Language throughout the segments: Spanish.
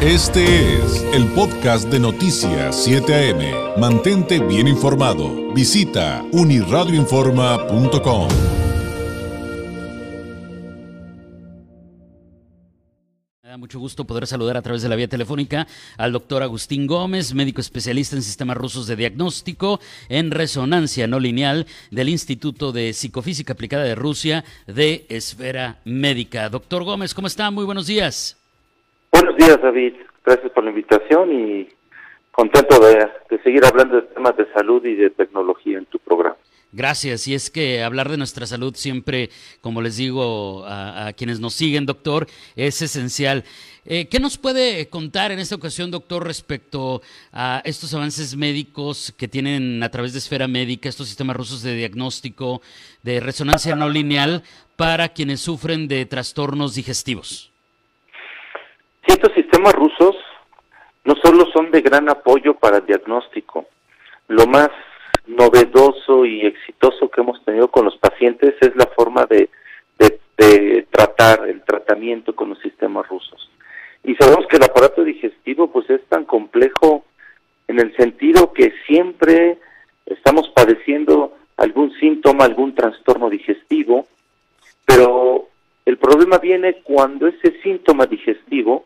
Este es el podcast de Noticias 7 AM. Mantente bien informado. Visita uniradioinforma.com. Me da mucho gusto poder saludar a través de la vía telefónica al doctor Agustín Gómez, médico especialista en sistemas rusos de diagnóstico en resonancia no lineal del Instituto de Psicofísica Aplicada de Rusia de Esfera Médica. Doctor Gómez, ¿cómo está? Muy buenos días. Días, David. Gracias por la invitación y contento de, seguir hablando de temas de salud y de tecnología en tu programa. Gracias. Y es que hablar de nuestra salud siempre, como les digo a, quienes nos siguen, doctor, es esencial. Eh, ¿Qué nos puede contar en esta ocasión, doctor, respecto a estos avances médicos que tienen a través de esfera médica, estos sistemas rusos de diagnóstico de resonancia no lineal para quienes sufren de trastornos digestivos? Estos sistemas rusos no solo son de gran apoyo para el diagnóstico, lo más novedoso y exitoso que hemos tenido con los pacientes es la forma de, tratar, el tratamiento con los sistemas rusos. Y sabemos que el aparato digestivo pues es tan complejo en el sentido que siempre estamos padeciendo algún síntoma, algún trastorno digestivo, pero el problema viene cuando ese síntoma digestivo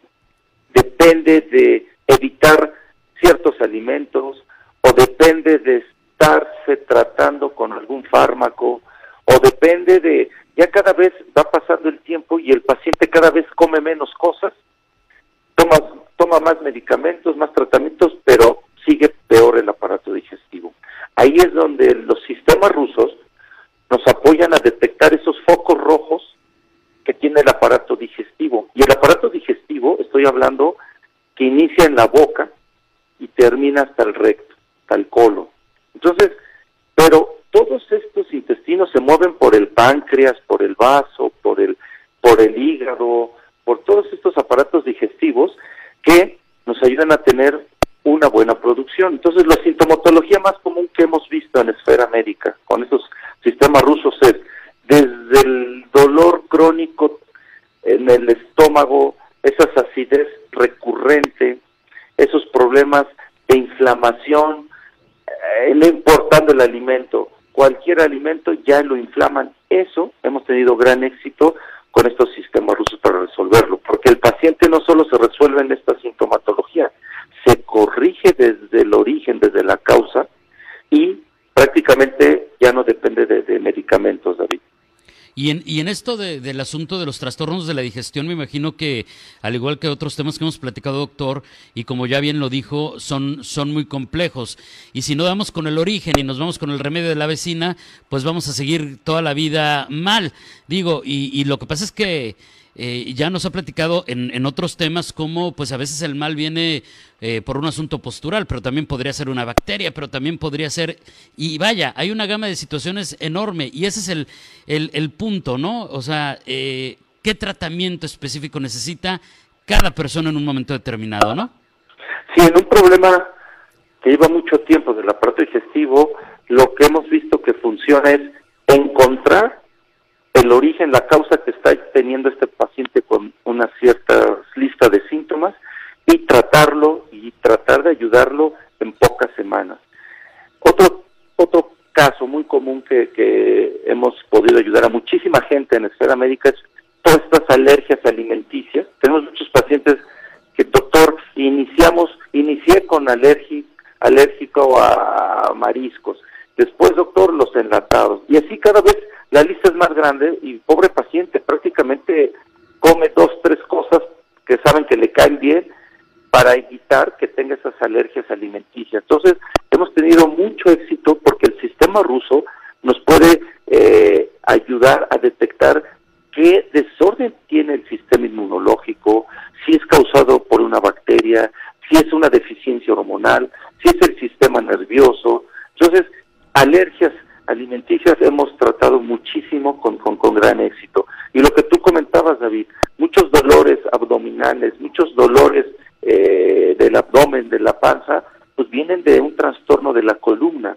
depende de evitar ciertos alimentos o depende de estarse tratando con algún fármaco o depende de ya cada vez va pasando el tiempo y el paciente cada vez come menos cosas, toma toma más medicamentos, más tratamientos, pero sigue peor el aparato digestivo. Ahí es donde los sistemas rusos nos apoyan a detectar esos focos rojos que tiene el aparato digestivo. Y el aparato digestivo, estoy hablando que inicia en la boca y termina hasta el recto, hasta el colon. Entonces, pero todos estos intestinos se mueven por el páncreas, por el vaso, por el, por el hígado, por todos estos aparatos digestivos que nos ayudan a tener una buena producción. Entonces, la sintomatología más común que hemos visto en esfera médica con estos sistemas rusos es desde el dolor crónico en el estómago, esa acidez recurrente, esos problemas de inflamación, eh, importando el alimento, cualquier alimento ya lo inflaman. Eso hemos tenido gran éxito con estos sistemas rusos para resolverlo, porque el paciente no solo se resuelve en esta sintomatología, se corrige desde el origen, desde la causa, y prácticamente ya no depende de, de medicamentos, David. Y en, esto del asunto de los trastornos de la digestión, me imagino que, al igual que otros temas que hemos platicado, doctor, y como ya bien lo dijo, son, son muy complejos. Y si no damos con el origen y nos vamos con el remedio de la vecina, pues vamos a seguir toda la vida mal. Digo, y lo que pasa es que eh, ya nos ha platicado en, en, otros temas cómo pues a veces el mal viene eh, por un asunto postural, pero también podría ser una bacteria, pero también podría ser, y vaya, hay una gama de situaciones enorme y ese es el, el, el punto, ¿no? O sea, eh, ¿qué tratamiento específico necesita cada persona en un momento determinado, ¿no? Sí, en un problema que lleva mucho tiempo del aparato digestivo, lo que hemos visto que funciona es encontrar el origen, la causa que está teniendo este paciente con una cierta lista de síntomas y tratarlo y tratar de ayudarlo en pocas semanas. Otro, otro caso muy común que, que hemos podido ayudar a muchísima gente en la esfera médica es todas estas alergias alimenticias. Tenemos muchos pacientes que, doctor, iniciamos, inicié con alérgico a mariscos, después, doctor, los enlatados, y así cada vez la lista es más grande y pobre paciente prácticamente come dos, tres cosas que saben que le caen bien para evitar que tenga esas alergias alimenticias. Entonces, hemos tenido mucho éxito porque el sistema ruso nos puede eh, ayudar a detectar qué desorden tiene el sistema inmunológico, si es causado por una bacteria, si es una deficiencia hormonal, si es el sistema nervioso. Entonces, alergias alimenticias hemos tratado muchísimo con, con, gran éxito. Y lo que tú comentabas, David, muchos dolores abdominales, muchos dolores eh, del abdomen, de la panza, pues vienen de un trastorno de la columna,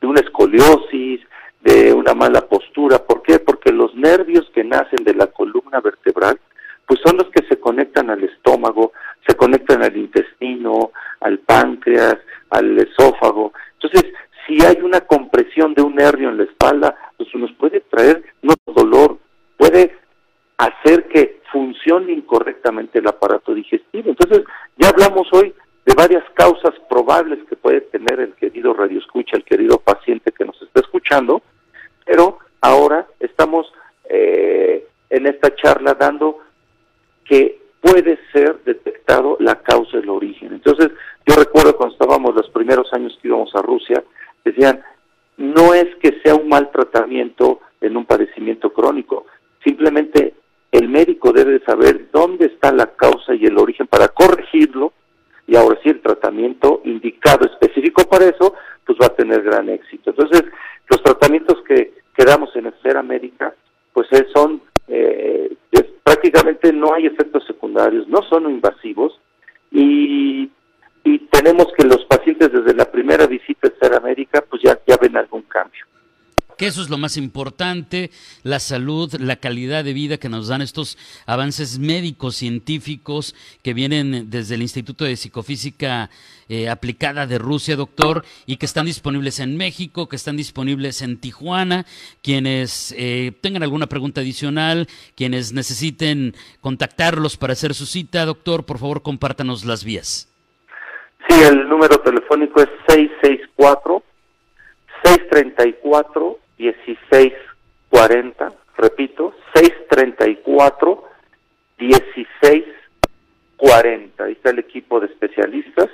de una escoliosis, de una mala postura. ¿Por qué? Porque los nervios que nacen de la columna vertebral, pues son los que se conectan al estómago, se conectan al intestino, al páncreas, al esófago. Entonces, si hay una compresión de un nervio en la espalda, pues nos puede traer no dolor, puede hacer que funcione incorrectamente el aparato digestivo. Entonces, ya hablamos hoy de varias causas probables que puede tener el querido radioescucha, el querido paciente que nos está escuchando, pero ahora estamos eh, en esta charla dando que puede ser detectado la causa del origen. Entonces, yo recuerdo cuando estábamos los primeros años que íbamos a Rusia, decían, no es que sea un mal tratamiento en un padecimiento crónico, simplemente el médico debe saber dónde está la causa y el origen para corregirlo y ahora sí el tratamiento indicado específico para eso, pues va a tener gran éxito. Entonces, los tratamientos que, que damos en Esfera Médica, pues son eh, prácticamente no hay efectos secundarios, no son invasivos y, y tenemos que los pacientes desde la primera visita a Esfera Médica, pues ya, ya ven algún cambio eso es lo más importante, la salud, la calidad de vida que nos dan estos avances médicos, científicos que vienen desde el Instituto de Psicofísica eh, Aplicada de Rusia, doctor, y que están disponibles en México, que están disponibles en Tijuana. Quienes eh, tengan alguna pregunta adicional, quienes necesiten contactarlos para hacer su cita, doctor, por favor compártanos las vías. Sí, el número telefónico es 664 634 1640, repito, 634 1640. Ahí está el equipo de especialistas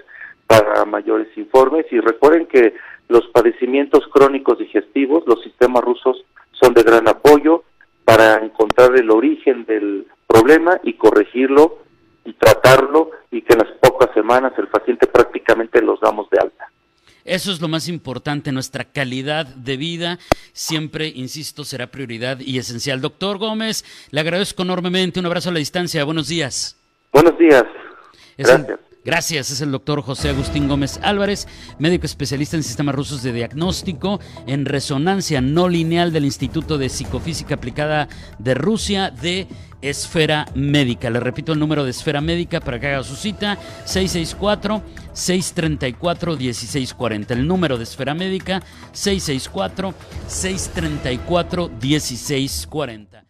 para mayores informes y recuerden que los padecimientos crónicos digestivos, los sistemas rusos son de gran apoyo para encontrar el origen del problema y corregirlo y tratarlo y que en las pocas semanas el paciente prácticamente los damos de alta. Eso es lo más importante, nuestra calidad de vida siempre, insisto, será prioridad y esencial. Doctor Gómez, le agradezco enormemente, un abrazo a la distancia, buenos días. Buenos días. Gracias. Gracias, es el doctor José Agustín Gómez Álvarez, médico especialista en sistemas rusos de diagnóstico en resonancia no lineal del Instituto de Psicofísica Aplicada de Rusia de Esfera Médica. Le repito el número de Esfera Médica para que haga su cita, 664-634-1640. El número de Esfera Médica, 664-634-1640.